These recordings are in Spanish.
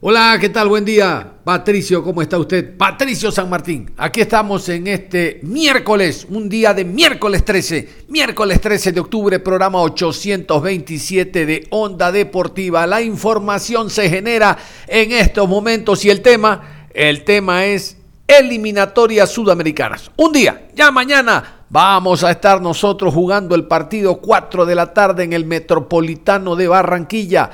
Hola, ¿qué tal? Buen día. Patricio, ¿cómo está usted? Patricio San Martín. Aquí estamos en este miércoles, un día de miércoles 13, miércoles 13 de octubre, programa 827 de Onda Deportiva. La información se genera en estos momentos y el tema, el tema es eliminatorias sudamericanas. Un día, ya mañana vamos a estar nosotros jugando el partido 4 de la tarde en el Metropolitano de Barranquilla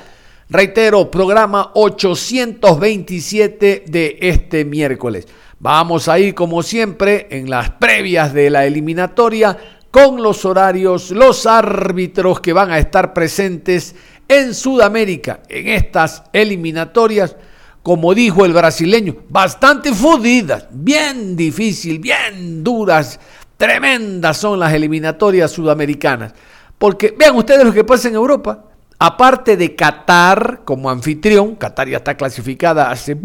Reitero, programa 827 de este miércoles. Vamos a ir como siempre en las previas de la eliminatoria con los horarios, los árbitros que van a estar presentes en Sudamérica en estas eliminatorias. Como dijo el brasileño, bastante fodidas, bien difícil, bien duras, tremendas son las eliminatorias sudamericanas. Porque vean ustedes lo que pasa en Europa Aparte de Qatar como anfitrión, Qatar ya está clasificada hace...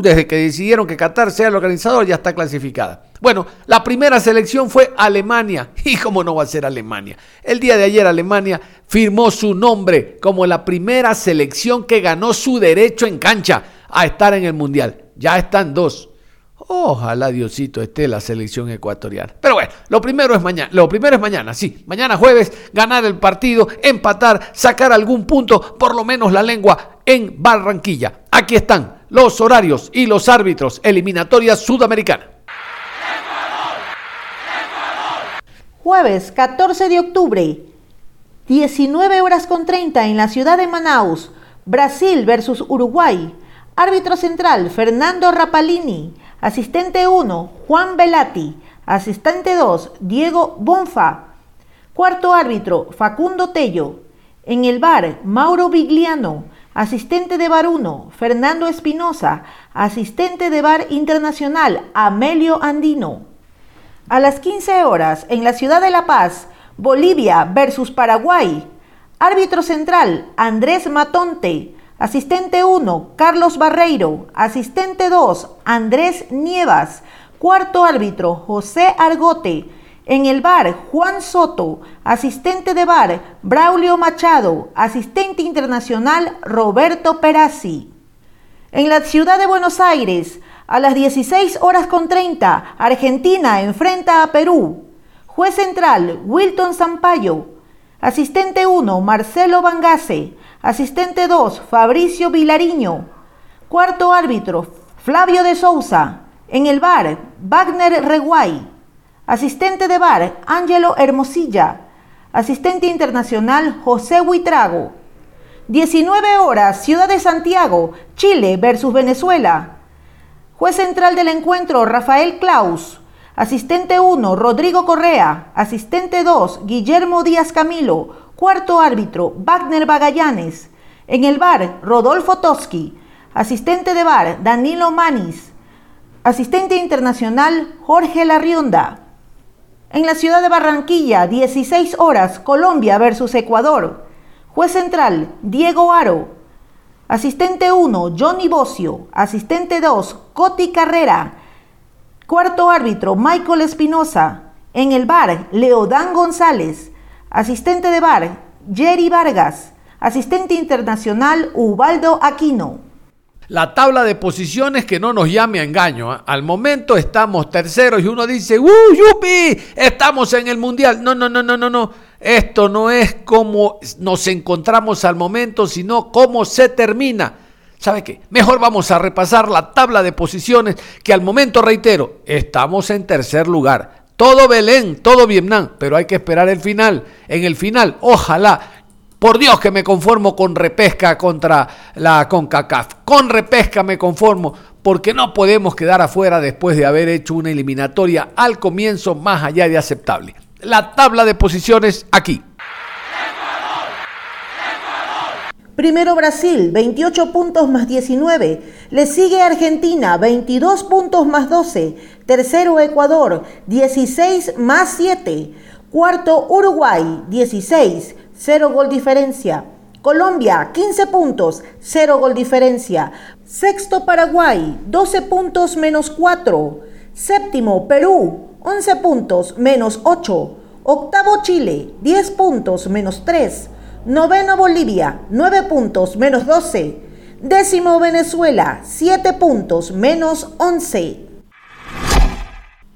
Desde que decidieron que Qatar sea el organizador, ya está clasificada. Bueno, la primera selección fue Alemania. ¿Y cómo no va a ser Alemania? El día de ayer Alemania firmó su nombre como la primera selección que ganó su derecho en cancha a estar en el Mundial. Ya están dos. Ojalá Diosito esté la selección ecuatoriana. Pero bueno, lo primero es mañana. Lo primero es mañana, sí. Mañana jueves, ganar el partido, empatar, sacar algún punto, por lo menos la lengua en Barranquilla. Aquí están los horarios y los árbitros. Eliminatoria sudamericana. Jueves 14 de octubre, 19 horas con 30 en la ciudad de Manaus. Brasil versus Uruguay. Árbitro central, Fernando Rapalini. Asistente 1, Juan Velati. Asistente 2, Diego Bonfa. Cuarto árbitro, Facundo Tello. En el bar, Mauro Vigliano. Asistente de bar 1, Fernando Espinosa. Asistente de bar internacional, Amelio Andino. A las 15 horas, en la ciudad de La Paz, Bolivia versus Paraguay. Árbitro central, Andrés Matonte. Asistente 1, Carlos Barreiro. Asistente 2, Andrés Nievas. Cuarto árbitro, José Argote. En el bar, Juan Soto. Asistente de bar, Braulio Machado. Asistente internacional, Roberto Perazzi. En la ciudad de Buenos Aires, a las 16 horas con 30, Argentina enfrenta a Perú. Juez central, Wilton Sampaio. Asistente 1, Marcelo Bangase. Asistente 2, Fabricio Vilariño. Cuarto árbitro, Flavio de Souza. En el bar, Wagner Reguay. Asistente de bar, Ángelo Hermosilla. Asistente internacional, José Huitrago. 19 horas, Ciudad de Santiago, Chile versus Venezuela. Juez central del encuentro, Rafael Klaus. Asistente 1, Rodrigo Correa. Asistente 2, Guillermo Díaz Camilo. Cuarto árbitro, Wagner Bagallanes. En el bar, Rodolfo Toski. Asistente de bar, Danilo Manis. Asistente internacional, Jorge Larrionda. En la ciudad de Barranquilla, 16 horas, Colombia versus Ecuador. Juez central, Diego Aro. Asistente 1, Johnny Bocio. Asistente 2, Coti Carrera. Cuarto árbitro, Michael Espinosa. En el bar, Leodán González. Asistente de bar, Jerry Vargas. Asistente internacional, Ubaldo Aquino. La tabla de posiciones que no nos llame a engaño. ¿eh? Al momento estamos terceros y uno dice, ¡Uh, yupi! Estamos en el mundial. No, no, no, no, no, no. Esto no es como nos encontramos al momento, sino cómo se termina. ¿Sabe qué? Mejor vamos a repasar la tabla de posiciones que al momento, reitero, estamos en tercer lugar. Todo Belén, todo Vietnam, pero hay que esperar el final. En el final, ojalá por Dios que me conformo con repesca contra la CONCACAF. Con repesca me conformo porque no podemos quedar afuera después de haber hecho una eliminatoria al comienzo más allá de aceptable. La tabla de posiciones aquí. Primero Brasil, 28 puntos más 19. Le sigue Argentina, 22 puntos más 12. Tercero Ecuador, 16 más 7. Cuarto Uruguay, 16. 0 gol diferencia. Colombia, 15 puntos, 0 gol diferencia. Sexto Paraguay, 12 puntos menos 4. Séptimo Perú, 11 puntos menos 8. Octavo Chile, 10 puntos menos 3. Noveno Bolivia, 9 puntos menos 12. Décimo Venezuela, 7 puntos menos 11.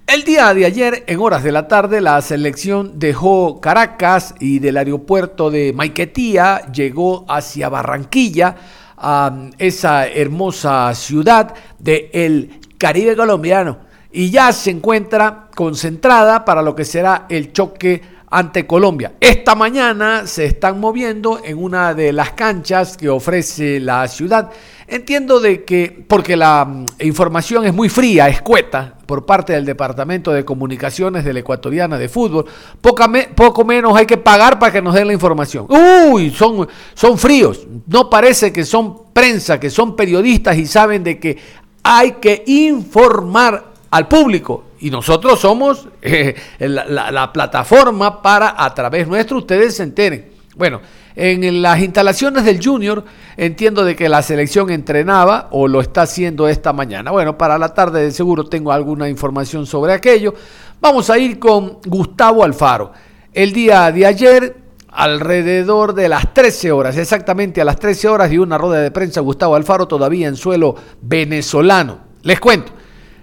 El día de ayer, en horas de la tarde, la selección dejó Caracas y del aeropuerto de Maiquetía llegó hacia Barranquilla, a esa hermosa ciudad del Caribe colombiano. Y ya se encuentra concentrada para lo que será el choque ante Colombia. Esta mañana se están moviendo en una de las canchas que ofrece la ciudad. Entiendo de que, porque la mm, información es muy fría, escueta, por parte del Departamento de Comunicaciones de la Ecuatoriana de Fútbol, poco menos hay que pagar para que nos den la información. Uy, son, son fríos. No parece que son prensa, que son periodistas y saben de que hay que informar al público y nosotros somos eh, la, plataforma para a través nuestro ustedes se enteren. Bueno, en las instalaciones del Junior entiendo de que la selección entrenaba o lo está haciendo esta mañana. Bueno, para la tarde de seguro tengo alguna información sobre aquello. Vamos a ir con Gustavo Alfaro. El día de ayer, alrededor de las 13 horas, exactamente a las 13 horas, dio una rueda de prensa Gustavo Alfaro todavía en suelo venezolano. Les cuento.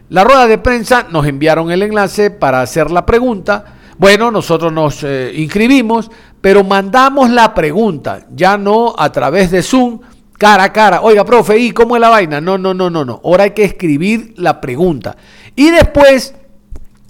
La rueda de prensa nos enviaron el enlace para hacer la pregunta. Bueno, nosotros nos eh, inscribimos, pero mandamos la pregunta, ya no a través de Zoom, cara a cara. Oiga, profe, ¿y cómo es la vaina? No, no, no, no, no. Ahora hay que escribir la pregunta. Y después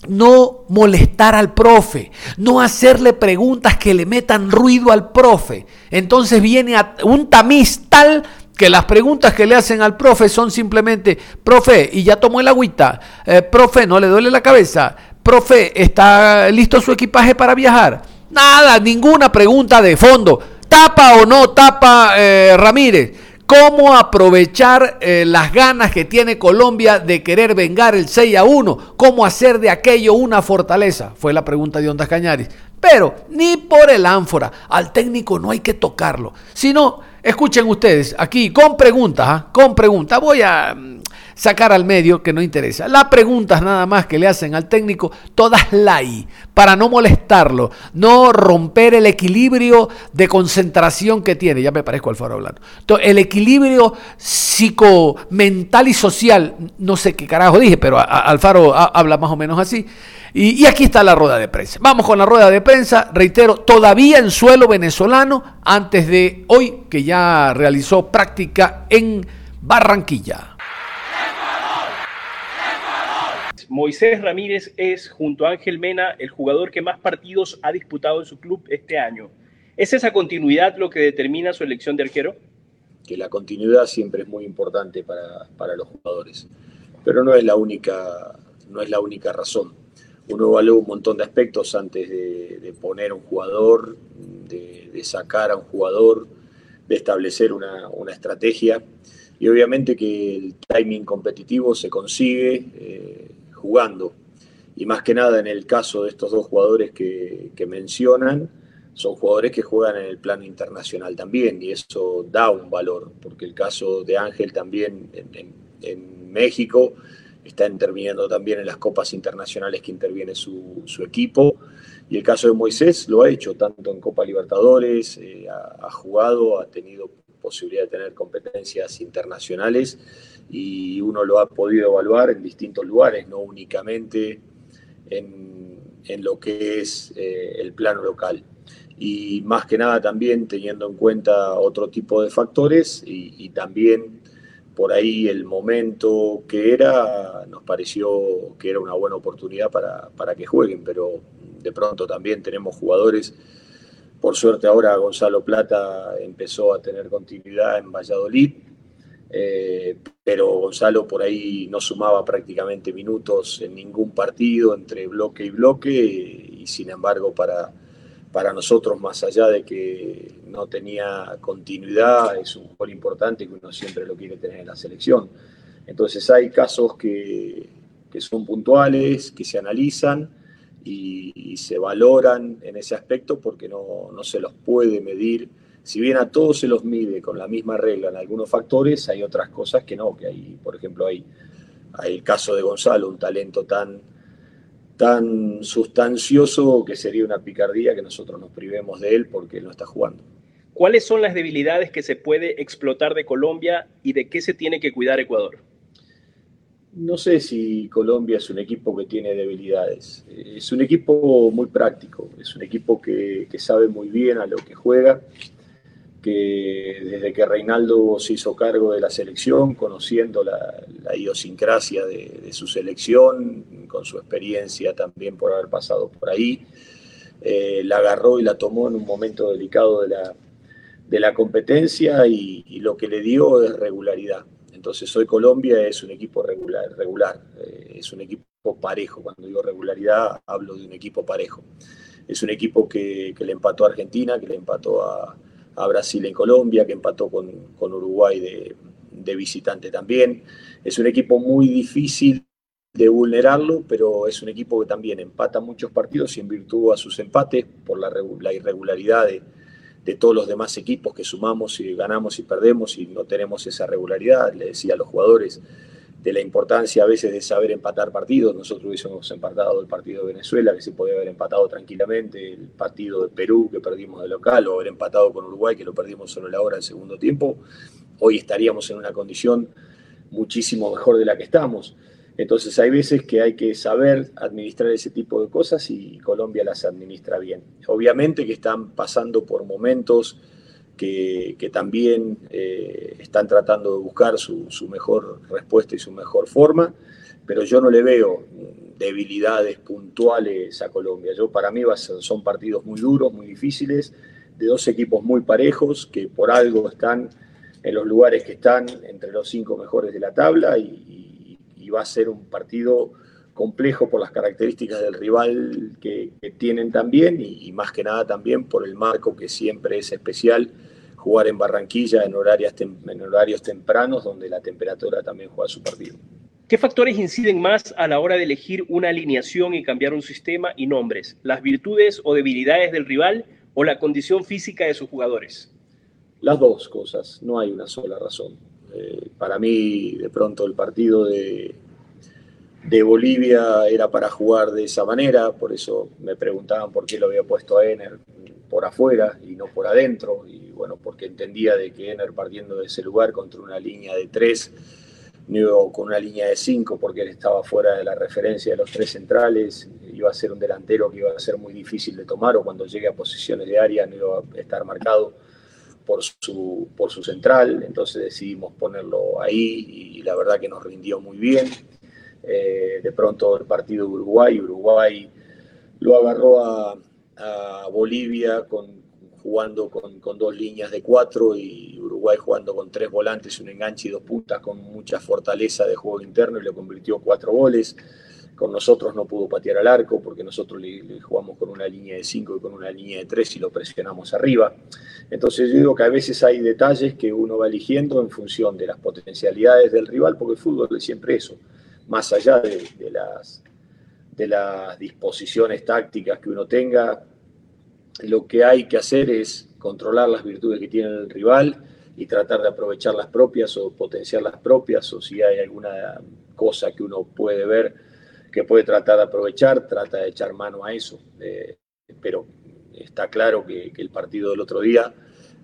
no molestar al profe, no hacerle preguntas que le metan ruido al profe. Entonces viene un tamiz tal que las preguntas que le hacen al profe son simplemente, profe, ¿y ya tomó el agüita? Eh, profe, ¿no le duele la cabeza? Profe, ¿está listo su equipaje para viajar? Nada, ninguna pregunta de fondo. ¿Tapa o no tapa eh, Ramírez? ¿Cómo aprovechar eh, las ganas que tiene Colombia de querer vengar el 6 a 1? ¿Cómo hacer de aquello una fortaleza? Fue la pregunta de Ondas Cañaris. Pero ni por el ánfora, al técnico no hay que tocarlo, sino Escuchen ustedes, aquí con preguntas, ¿ah? con preguntas. Voy a mm, sacar al medio que no interesa. Las preguntas nada más que le hacen al técnico, todas la para no molestarlo, no romper el equilibrio de concentración que tiene. Ya me parezco al faro hablando. el equilibrio psico, mental y social, no sé qué carajo dije, pero Alfaro habla más o menos así. Y, aquí está la rueda de prensa. Vamos con la rueda de prensa, reitero, todavía en suelo venezolano, antes de hoy que ya realizó práctica en Barranquilla. Moisés Ramírez es, junto a Ángel Mena, el jugador que más partidos ha disputado en su club este año. ¿Es esa continuidad lo que determina su elección de arquero? Que la continuidad siempre es muy importante para, para los jugadores, pero no es la única, no es la única razón uno evalúa un montón de aspectos antes de, poner un jugador, de, sacar a un jugador, de establecer una, estrategia. Y obviamente que el timing competitivo se consigue eh, jugando. Y más que nada en el caso de estos dos jugadores que, mencionan, son jugadores que juegan en el plano internacional también. Y eso da un valor, porque el caso de Ángel también en México está interviniendo también en las copas internacionales que interviene su, equipo. Y el caso de Moisés lo ha hecho tanto en Copa Libertadores, eh, ha, jugado, ha tenido posibilidad de tener competencias internacionales y uno lo ha podido evaluar en distintos lugares, no únicamente en, lo que es eh, el plano local. Y más que nada también teniendo en cuenta otro tipo de factores y también por ahí el momento que era, nos pareció que era una buena oportunidad para, para que jueguen, pero de pronto también tenemos jugadores. Por suerte ahora Gonzalo Plata empezó a tener continuidad en Valladolid, eh, pero Gonzalo por ahí no sumaba prácticamente minutos en ningún partido entre bloque y bloque y sin embargo para, para nosotros más allá de que no tenía continuidad es un gol importante que uno siempre lo quiere tener en la selección. Entonces hay casos que, que son puntuales, que se analizan y, se valoran en ese aspecto porque no, no se los puede medir si bien a todos se los mide con la misma regla en algunos factores, hay otras cosas que no, que hay, por ejemplo, hay el caso de Gonzalo, un talento tan, tan sustancioso que sería una picardía que nosotros nos privemos de él porque él no está jugando. ¿Cuáles son las debilidades que se puede explotar de Colombia y de qué se tiene que cuidar Ecuador? No sé si Colombia es un equipo que tiene debilidades. Es un equipo muy práctico, es un equipo que, que sabe muy bien a lo que juega que desde que Reinaldo se hizo cargo de la selección, conociendo la, idiosincrasia de, su selección, con su experiencia también por haber pasado por ahí, eh, la agarró y la tomó en un momento delicado de la, de la competencia y, lo que le dio es regularidad. Entonces hoy Colombia es un equipo regular, eh, es un equipo parejo. Cuando digo regularidad hablo de un equipo parejo. Es un equipo que le empató a Argentina, que le empató a, a Brasil en Colombia, que empató con, Uruguay de, visitante también. Es un equipo muy difícil de vulnerarlo, pero es un equipo que también empata muchos partidos y en virtud a sus empates, por la, irregularidad de, de, todos los demás equipos que sumamos y ganamos y perdemos y no tenemos esa regularidad, le decía a los jugadores, de la importancia a veces de saber empatar partidos. Nosotros hubiésemos empatado el partido de Venezuela, que se podía haber empatado tranquilamente, el partido de Perú, que perdimos de local, o haber empatado con Uruguay, que lo perdimos solo la hora del segundo tiempo. Hoy estaríamos en una condición muchísimo mejor de la que estamos. Entonces hay veces que hay que saber administrar ese tipo de cosas y Colombia las administra bien. Obviamente que están pasando por momentos que, también eh, están tratando de buscar su, mejor respuesta y su mejor forma, pero yo no le veo debilidades puntuales a Colombia. Yo, para mí son partidos muy duros, muy difíciles, de dos equipos muy parejos que por algo están en los lugares que están entre los cinco mejores de la tabla y, va a ser un partido complejo por las características del rival que, tienen también y, y, más que nada también por el marco que siempre es especial jugar en Barranquilla en, horarios, en horarios tempranos donde la temperatura también juega su partido. ¿Qué factores inciden más a la hora de elegir una alineación y cambiar un sistema y nombres? ¿Las virtudes o debilidades del rival o la condición física de sus jugadores? Las dos cosas, no hay una sola razón. Eh, para mí, de pronto, el partido de, de Bolivia era para jugar de esa manera, por eso me preguntaban por qué lo había puesto a Ener por afuera y no por adentro, y bueno, porque entendía de que Ener partiendo de ese lugar contra una línea de tres, no con una línea de cinco, porque él estaba fuera de la referencia de los tres centrales, iba a ser un delantero que iba a ser muy difícil de tomar, o cuando llegue a posiciones de área no iba a estar marcado por su, por su central, entonces decidimos ponerlo ahí y la verdad que nos rindió muy bien. Eh, de pronto el partido de Uruguay, Uruguay lo agarró a, Bolivia con, jugando con, dos líneas de cuatro y Uruguay jugando con tres volantes, un enganche y dos puntas con mucha fortaleza de juego interno y le convirtió cuatro goles. Con nosotros no pudo patear al arco porque nosotros le, jugamos con una línea de cinco y con una línea de tres y lo presionamos arriba. Entonces yo digo que a veces hay detalles que uno va eligiendo en función de las potencialidades del rival porque el fútbol es siempre eso más allá de, las, de las disposiciones tácticas que uno tenga, lo que hay que hacer es controlar las virtudes que tiene el rival y tratar de aprovechar las propias o potenciar las propias, o si hay alguna cosa que uno puede ver que puede tratar de aprovechar, trata de echar mano a eso. Eh, pero está claro que, el partido del otro día,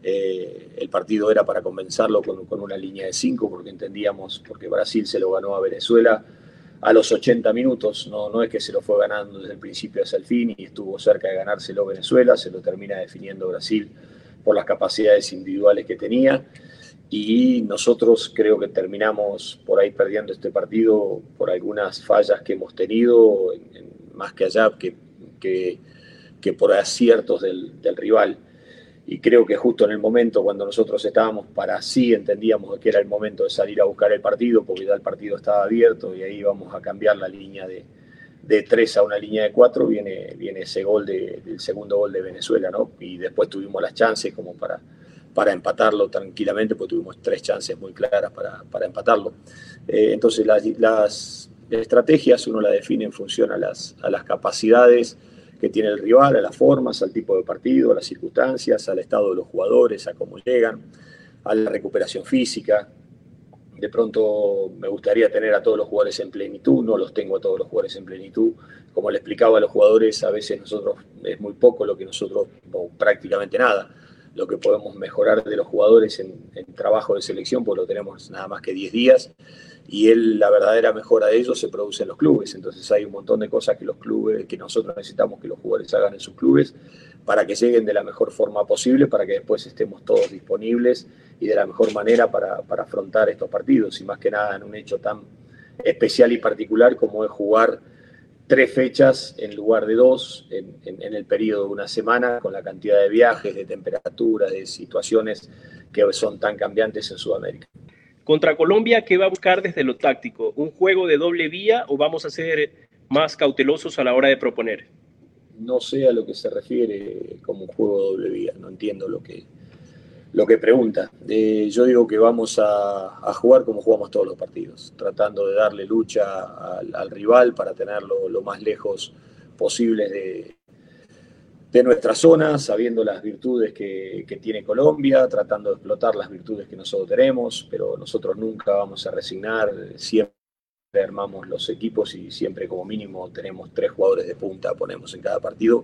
eh, el partido era para comenzarlo con, con una línea de cinco, porque entendíamos, porque Brasil se lo ganó a Venezuela a los 80 minutos, no, no es que se lo fue ganando desde el principio hasta el fin y estuvo cerca de ganárselo Venezuela, se lo termina definiendo Brasil por las capacidades individuales que tenía. y nosotros creo que terminamos por ahí perdiendo este partido por algunas fallas que hemos tenido, más que allá que, que, por aciertos del, del, rival. Y creo que justo en el momento cuando nosotros estábamos para sí, entendíamos que era el momento de salir a buscar el partido, porque ya el partido estaba abierto y ahí íbamos a cambiar la línea de, de 3 a una línea de 4, viene, viene ese gol de, del segundo gol de Venezuela, ¿no? Y después tuvimos las chances como para para empatarlo tranquilamente, porque tuvimos tres chances muy claras para, para empatarlo. Eh, entonces las, las, estrategias uno las define en función a las, a las capacidades que tiene el rival, a las formas, al tipo de partido, a las circunstancias, al estado de los jugadores, a cómo llegan, a la recuperación física. De pronto me gustaría tener a todos los jugadores en plenitud, no los tengo a todos los jugadores en plenitud. Como le explicaba a los jugadores, a veces nosotros es muy poco lo que nosotros, o prácticamente nada, lo que podemos mejorar de los jugadores en, trabajo de selección, pues lo tenemos nada más que 10 días, y él, la verdadera mejora de ellos se produce en los clubes. Entonces hay un montón de cosas que los clubes, que nosotros necesitamos que los jugadores hagan en sus clubes para que lleguen de la mejor forma posible, para que después estemos todos disponibles y de la mejor manera para, para afrontar estos partidos, y más que nada en un hecho tan especial y particular como es jugar tres fechas en lugar de dos en, el periodo de una semana, con la cantidad de viajes, de temperaturas, de situaciones que son tan cambiantes en Sudamérica. Contra Colombia, ¿qué va a buscar desde lo táctico? ¿Un juego de doble vía o vamos a ser más cautelosos a la hora de proponer? No sé a lo que se refiere como un juego de doble vía, no entiendo lo que, lo que pregunta. Eh, yo digo que vamos a, jugar como jugamos todos los partidos, tratando de darle lucha al, rival para tenerlo lo más lejos posible de, de nuestra zona, sabiendo las virtudes que, tiene Colombia, tratando de explotar las virtudes que nosotros tenemos, pero nosotros nunca vamos a resignar, siempre armamos los equipos y siempre como mínimo tenemos tres jugadores de punta, ponemos en cada partido.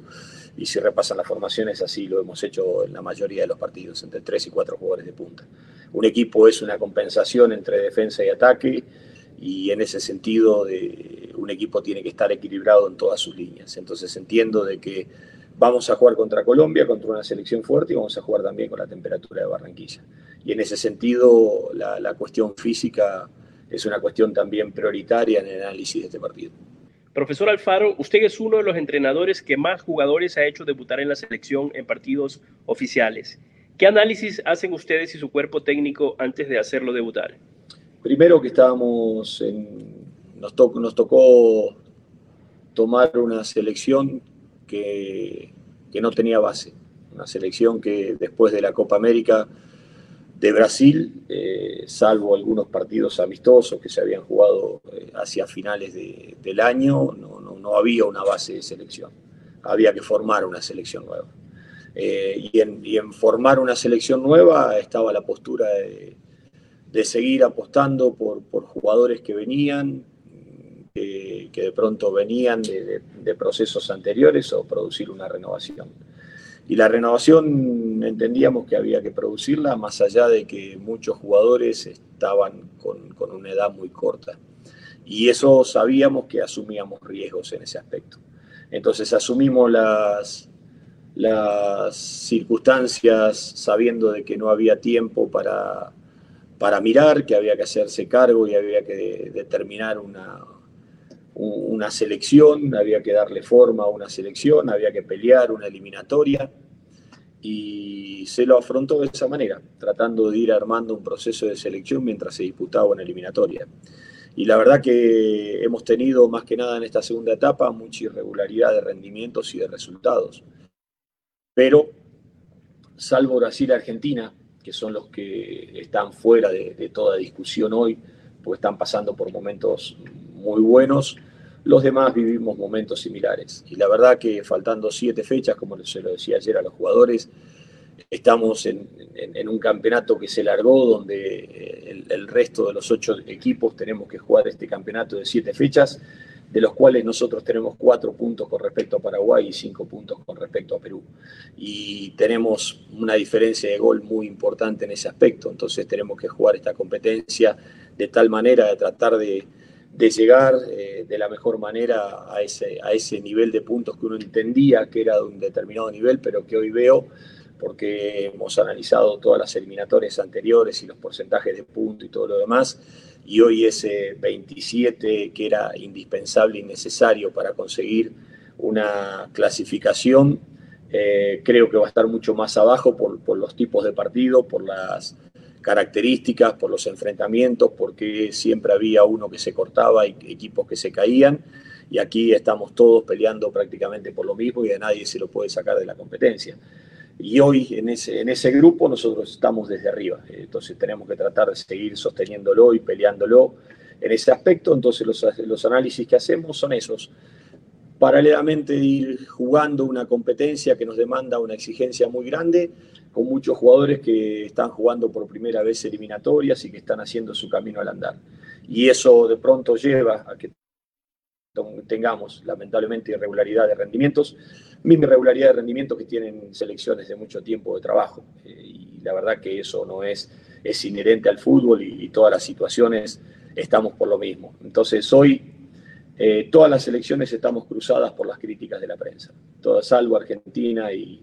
Y si repasan las formaciones, así lo hemos hecho en la mayoría de los partidos, entre tres y cuatro jugadores de punta. Un equipo es una compensación entre defensa y ataque y en ese sentido un equipo tiene que estar equilibrado en todas sus líneas. Entonces entiendo de que vamos a jugar contra Colombia, contra una selección fuerte y vamos a jugar también con la temperatura de Barranquilla. Y en ese sentido la, la cuestión física es una cuestión también prioritaria en el análisis de este partido. Profesor Alfaro, usted es uno de los entrenadores que más jugadores ha hecho debutar en la selección en partidos oficiales. ¿Qué análisis hacen ustedes y su cuerpo técnico antes de hacerlo debutar? Primero que estábamos en, nos, nos tocó tomar una selección que, no tenía base, una selección que después de la Copa América de Brasil, eh, salvo algunos partidos amistosos que se habían jugado eh, hacia finales del año, no, había una base de selección. Había que formar una selección nueva. Eh, y, en, formar una selección nueva estaba la postura de, seguir apostando por, jugadores que venían, que, de pronto venían de procesos anteriores o producir una renovación. Y la renovación entendíamos que había que producirla, más allá de que muchos jugadores estaban con, una edad muy corta. Y eso sabíamos que asumíamos riesgos en ese aspecto. Entonces asumimos las, las circunstancias sabiendo de que no había tiempo para, para mirar, que había que hacerse cargo y había que determinar una, una selección, había que darle forma a una selección, había que pelear una eliminatoria y se lo afrontó de esa manera, tratando de ir armando un proceso de selección mientras se disputaba una eliminatoria. Y la verdad que hemos tenido más que nada en esta segunda etapa mucha irregularidad de rendimientos y de resultados. Pero, salvo Brasil y Argentina, que son los que están fuera de, de toda discusión hoy, porque están pasando por momentos muy buenos, los demás vivimos momentos similares. Y la verdad que faltando siete fechas, como se lo decía ayer a los jugadores, estamos en, un campeonato que se largó, donde el, resto de los ocho equipos tenemos que jugar este campeonato de siete fechas, de los cuales nosotros tenemos cuatro puntos con respecto a Paraguay y cinco puntos con respecto a Perú. Y tenemos una diferencia de gol muy importante en ese aspecto, entonces tenemos que jugar esta competencia de tal manera de tratar de de llegar eh, de la mejor manera a ese, a ese nivel de puntos que uno entendía que era de un determinado nivel, pero que hoy veo porque hemos analizado todas las eliminatorias anteriores y los porcentajes de punto y todo lo demás, y hoy ese 27 que era indispensable y necesario para conseguir una clasificación, eh, creo que va a estar mucho más abajo por, por los tipos de partido, por las características, por los enfrentamientos, porque siempre había uno que se cortaba y equipos que se caían. Y aquí estamos todos peleando prácticamente por lo mismo y a nadie se lo puede sacar de la competencia. Y hoy en ese, en ese grupo nosotros estamos desde arriba. Entonces tenemos que tratar de seguir sosteniéndolo y peleándolo en ese aspecto. Entonces los, los análisis que hacemos son esos. Paralelamente ir jugando una competencia que nos demanda una exigencia muy grande, con muchos jugadores que están jugando por primera vez eliminatorias y que están haciendo su camino al andar. Y eso de pronto lleva a que tengamos lamentablemente irregularidad de rendimientos, misma irregularidad de rendimientos que tienen selecciones de mucho tiempo de trabajo. Eh, y la verdad que eso no es, es inherente al fútbol y, todas las situaciones estamos por lo mismo. Entonces hoy eh, todas las selecciones estamos cruzadas por las críticas de la prensa, todas salvo Argentina y,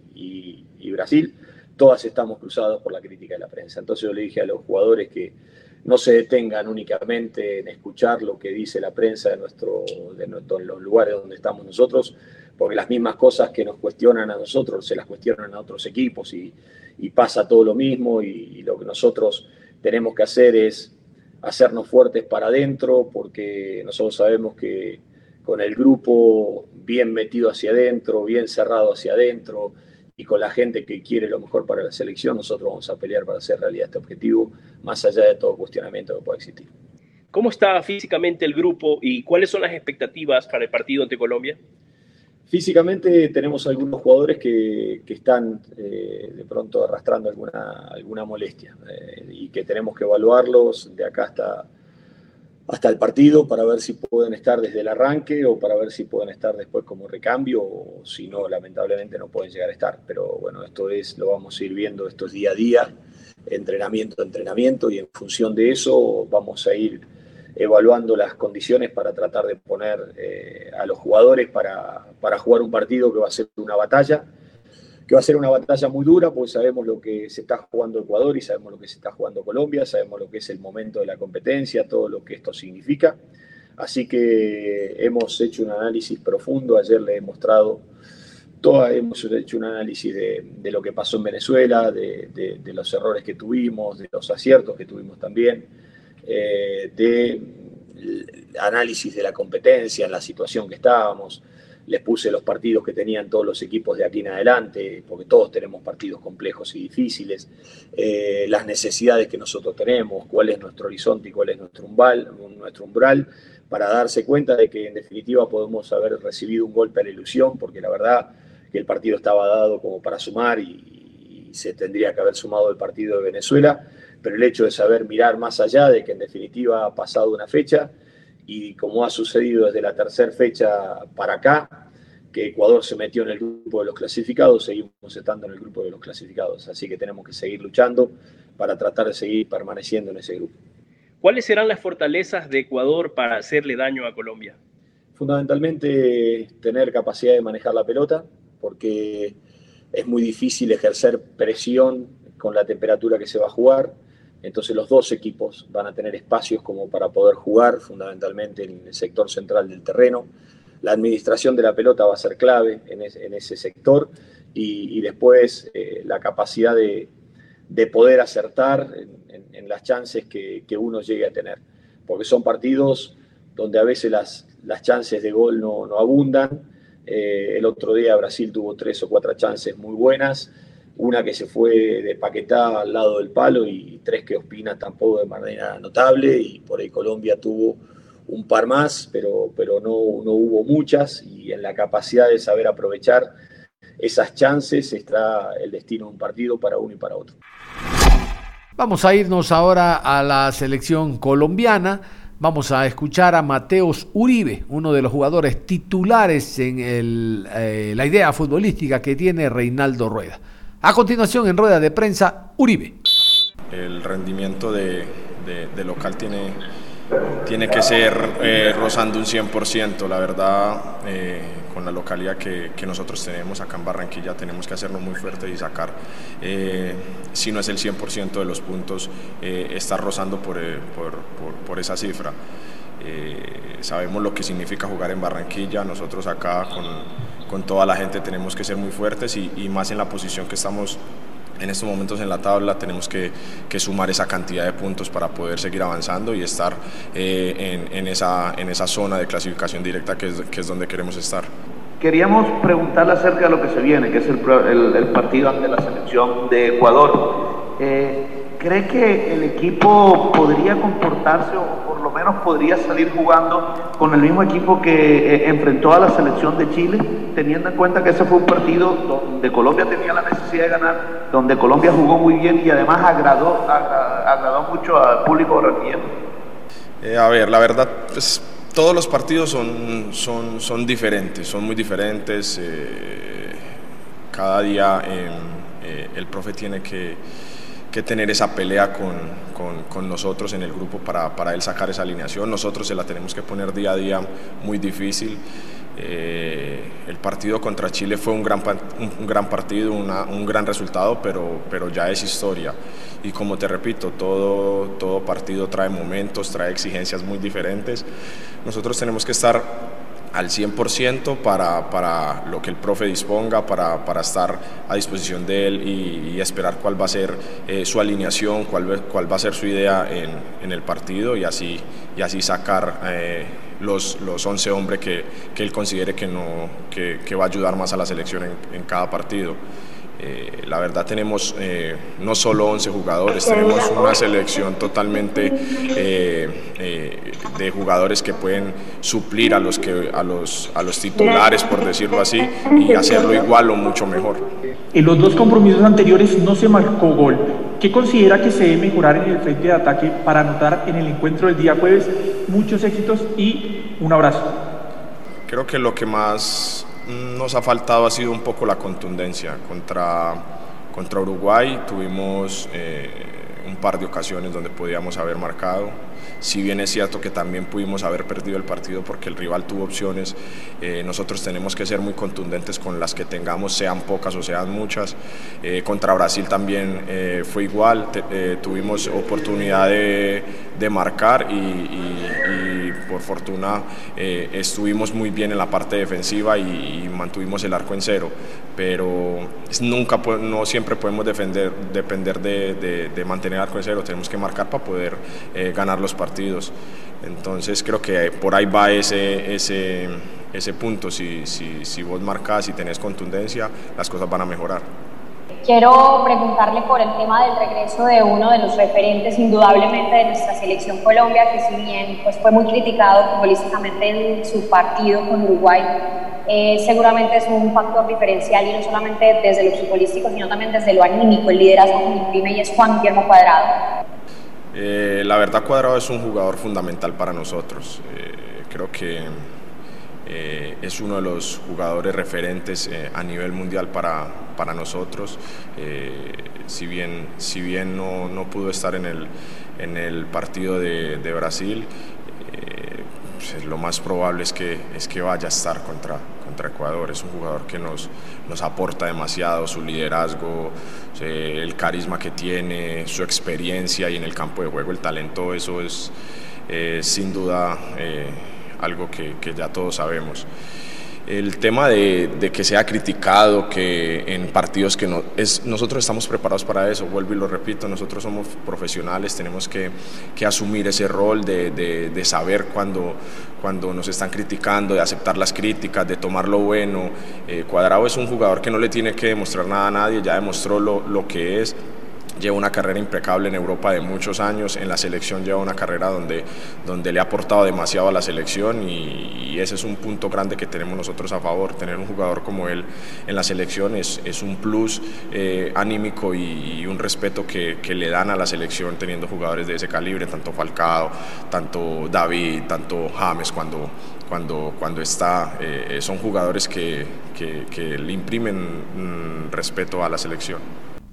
Brasil todas estamos cruzadas por la crítica de la prensa. Entonces yo le dije a los jugadores que no se detengan únicamente en escuchar lo que dice la prensa de, nuestro, de, los lugares donde estamos nosotros, porque las mismas cosas que nos cuestionan a nosotros se las cuestionan a otros equipos y, pasa todo lo mismo y, lo que nosotros tenemos que hacer es hacernos fuertes para adentro, porque nosotros sabemos que con el grupo bien metido hacia adentro, bien cerrado hacia adentro, y con la gente que quiere lo mejor para la selección, nosotros vamos a pelear para hacer realidad este objetivo, más allá de todo cuestionamiento que pueda existir. ¿Cómo está físicamente el grupo y cuáles son las expectativas para el partido ante Colombia? Físicamente tenemos algunos jugadores que, están eh, de pronto arrastrando alguna, alguna molestia eh, y que tenemos que evaluarlos de acá hasta, hasta el partido para ver si pueden estar desde el arranque o para ver si pueden estar después como recambio o si no, lamentablemente no pueden llegar a estar. Pero bueno, esto es, lo vamos a ir viendo, esto es día a día, entrenamiento a entrenamiento y en función de eso vamos a ir evaluando las condiciones para tratar de poner eh, a los jugadores para, para jugar un partido que va a ser una batalla que va a ser una batalla muy dura, porque sabemos lo que se está jugando Ecuador y sabemos lo que se está jugando Colombia, sabemos lo que es el momento de la competencia, todo lo que esto significa. Así que hemos hecho un análisis profundo, ayer le he mostrado, toda, hemos hecho un análisis de, lo que pasó en Venezuela, de, los errores que tuvimos, de los aciertos que tuvimos también, eh, de análisis de la competencia, en la situación que estábamos, les puse los partidos que tenían todos los equipos de aquí en adelante, porque todos tenemos partidos complejos y difíciles, eh, las necesidades que nosotros tenemos, cuál es nuestro horizonte y cuál es nuestro umbral, nuestro umbral, para darse cuenta de que en definitiva podemos haber recibido un golpe a la ilusión, porque la verdad que el partido estaba dado como para sumar y, se tendría que haber sumado el partido de Venezuela, pero el hecho de saber mirar más allá de que en definitiva ha pasado una fecha, y como ha sucedido desde la tercera fecha para acá, que Ecuador se metió en el grupo de los clasificados, seguimos estando en el grupo de los clasificados. Así que tenemos que seguir luchando para tratar de seguir permaneciendo en ese grupo. ¿Cuáles serán las fortalezas de Ecuador para hacerle daño a Colombia? Fundamentalmente tener capacidad de manejar la pelota, porque es muy difícil ejercer presión con la temperatura que se va a jugar entonces los dos equipos van a tener espacios como para poder jugar, fundamentalmente en el sector central del terreno. La administración de la pelota va a ser clave en, ese sector y, después eh, la capacidad de, poder acertar en, las chances que, uno llegue a tener. Porque son partidos donde a veces las, chances de gol no, abundan. Eh, el otro día Brasil tuvo tres o cuatro chances muy buenas una que se fue de al lado del palo y tres que Ospina tampoco de manera notable y por ahí Colombia tuvo un par más, pero, pero no, no hubo muchas y en la capacidad de saber aprovechar esas chances está el destino de un partido para uno y para otro. Vamos a irnos ahora a la selección colombiana. Vamos a escuchar a Mateos Uribe, uno de los jugadores titulares en eh, la idea futbolística que tiene Reinaldo Rueda. A continuación, en rueda de prensa, Uribe. El rendimiento de, local tiene, tiene que ser eh, rozando un 100%, la verdad, eh, con la localidad que, nosotros tenemos acá en Barranquilla, tenemos que hacerlo muy fuerte y sacar, eh, si no es el 100% de los puntos, estar rozando por, por, esa cifra. sabemos lo que significa jugar en Barranquilla, nosotros acá con, con toda la gente tenemos que ser muy fuertes y, más en la posición que estamos en estos momentos en la tabla tenemos que, sumar esa cantidad de puntos para poder seguir avanzando y estar eh, en, esa, en esa zona de clasificación directa que es, que es donde queremos estar. Queríamos preguntarle acerca de lo que se viene, que es el, partido ante la selección de Ecuador. Eh, ¿Cree que el equipo podría comportarse o menos podría salir jugando con el mismo equipo que eh, enfrentó a la selección de Chile, teniendo en cuenta que ese fue un partido donde Colombia tenía la necesidad de ganar, donde Colombia jugó muy bien y además agradó, agradó, mucho al público barranquillero? Eh, a ver, la verdad, pues, todos los partidos son, son, son diferentes, son muy diferentes. Eh, cada día el profe tiene que que tener esa pelea con, con, con nosotros en el grupo para, para, él sacar esa alineación. Nosotros se la tenemos que poner día a día muy difícil. Eh, el partido contra Chile fue un gran, un, gran partido, una, un gran resultado, pero, pero ya es historia. Y como te repito, todo, todo partido trae momentos, trae exigencias muy diferentes. Nosotros tenemos que estar al 100% para, para, lo que el profe disponga, para, para estar a disposición de él y, esperar cuál va a ser eh, su alineación, cuál, cuál, va a ser su idea en, en, el partido y así, y así sacar eh, los, los 11 hombres que, que, él considere que, no, que, que, va a ayudar más a la selección en, en cada partido. Eh, la verdad tenemos eh, no solo 11 jugadores, tenemos una selección totalmente eh, de jugadores que pueden suplir a los, que, a, los, a los titulares, por decirlo así, y hacerlo igual o mucho mejor. En los dos compromisos anteriores no se marcó gol. ¿Qué considera que se debe mejorar en el frente de ataque para anotar en el encuentro del día jueves? Muchos éxitos y un abrazo. Creo que lo que más nos ha faltado ha sido un poco la contundencia. Contra, contra Uruguay tuvimos eh, un par de ocasiones donde podíamos haber marcado si bien es cierto que también pudimos haber perdido el partido porque el rival tuvo opciones, eh, nosotros tenemos que ser muy contundentes con las que tengamos, sean pocas o sean muchas. Eh, contra Brasil también eh, fue igual, tuvimos oportunidad de, marcar y, por fortuna estuvimos muy bien en la parte defensiva y, mantuvimos el arco en cero, pero nunca, no siempre podemos defender, depender de, de mantener el arco en cero, tenemos que marcar para poder ganar los partidos. Entonces creo que por ahí va ese, ese, ese punto. Si, si, si vos marcas y tenés contundencia, las cosas van a mejorar. Quiero preguntarle por el tema del regreso de uno de los referentes indudablemente de nuestra selección Colombia, que si bien pues, fue muy criticado futbolísticamente en su partido con Uruguay, eh, seguramente es un factor diferencial y no solamente desde lo futbolístico, sino también desde lo anímico, el liderazgo que imprime y es Juan Guillermo Cuadrado. Eh, la verdad Cuadrado es un jugador fundamental para nosotros. Eh, creo que eh, es uno de los jugadores referentes a nivel mundial para, para nosotros. si bien, si bien no, no, pudo estar en el, en el partido de, de Brasil, pues, lo más probable es que, es que vaya a estar contra, contra Ecuador. Es un jugador que nos, nos aporta demasiado, su liderazgo, el carisma que tiene, su experiencia y en el campo de juego el talento, eso es sin duda eh, algo que, que ya todos sabemos. El tema de, que sea criticado, que en partidos que no, es, nosotros estamos preparados para eso, vuelvo y lo repito, nosotros somos profesionales, tenemos que, asumir ese rol de, saber cuando, cuando nos están criticando, de aceptar las críticas, de tomar lo bueno. Eh, Cuadrado es un jugador que no le tiene que demostrar nada a nadie, ya demostró lo, lo que es, lleva una carrera impecable en Europa de muchos años, en la selección lleva una carrera donde, donde le ha aportado demasiado a la selección y, ese es un punto grande que tenemos nosotros a favor, tener un jugador como él en la selección es, es un plus eh, anímico y, un respeto que, que, le dan a la selección teniendo jugadores de ese calibre, tanto Falcao, tanto David, tanto James cuando, cuando, cuando está, eh, son jugadores que, que, que le imprimen mm, respeto a la selección.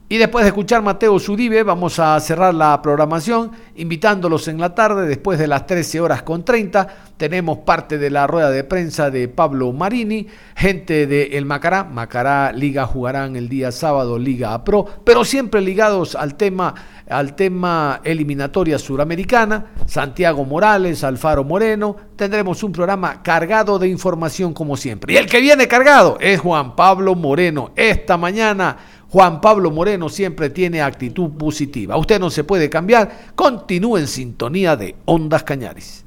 Y después de escuchar Mateo Zuribe, vamos a cerrar la programación invitándolos en la tarde, después de las 13 horas con 30. Tenemos parte de la rueda de prensa de Pablo Marini, gente de El Macará. Macará Liga jugarán el día sábado Liga A Pro, pero siempre ligados al tema, al tema eliminatoria suramericana. Santiago Morales, Alfaro Moreno. Tendremos un programa cargado de información como siempre. Y el que viene cargado es Juan Pablo Moreno. Esta mañana Juan Pablo Moreno siempre tiene actitud positiva. Usted no se puede cambiar. Continúe en sintonía de Ondas Cañaris.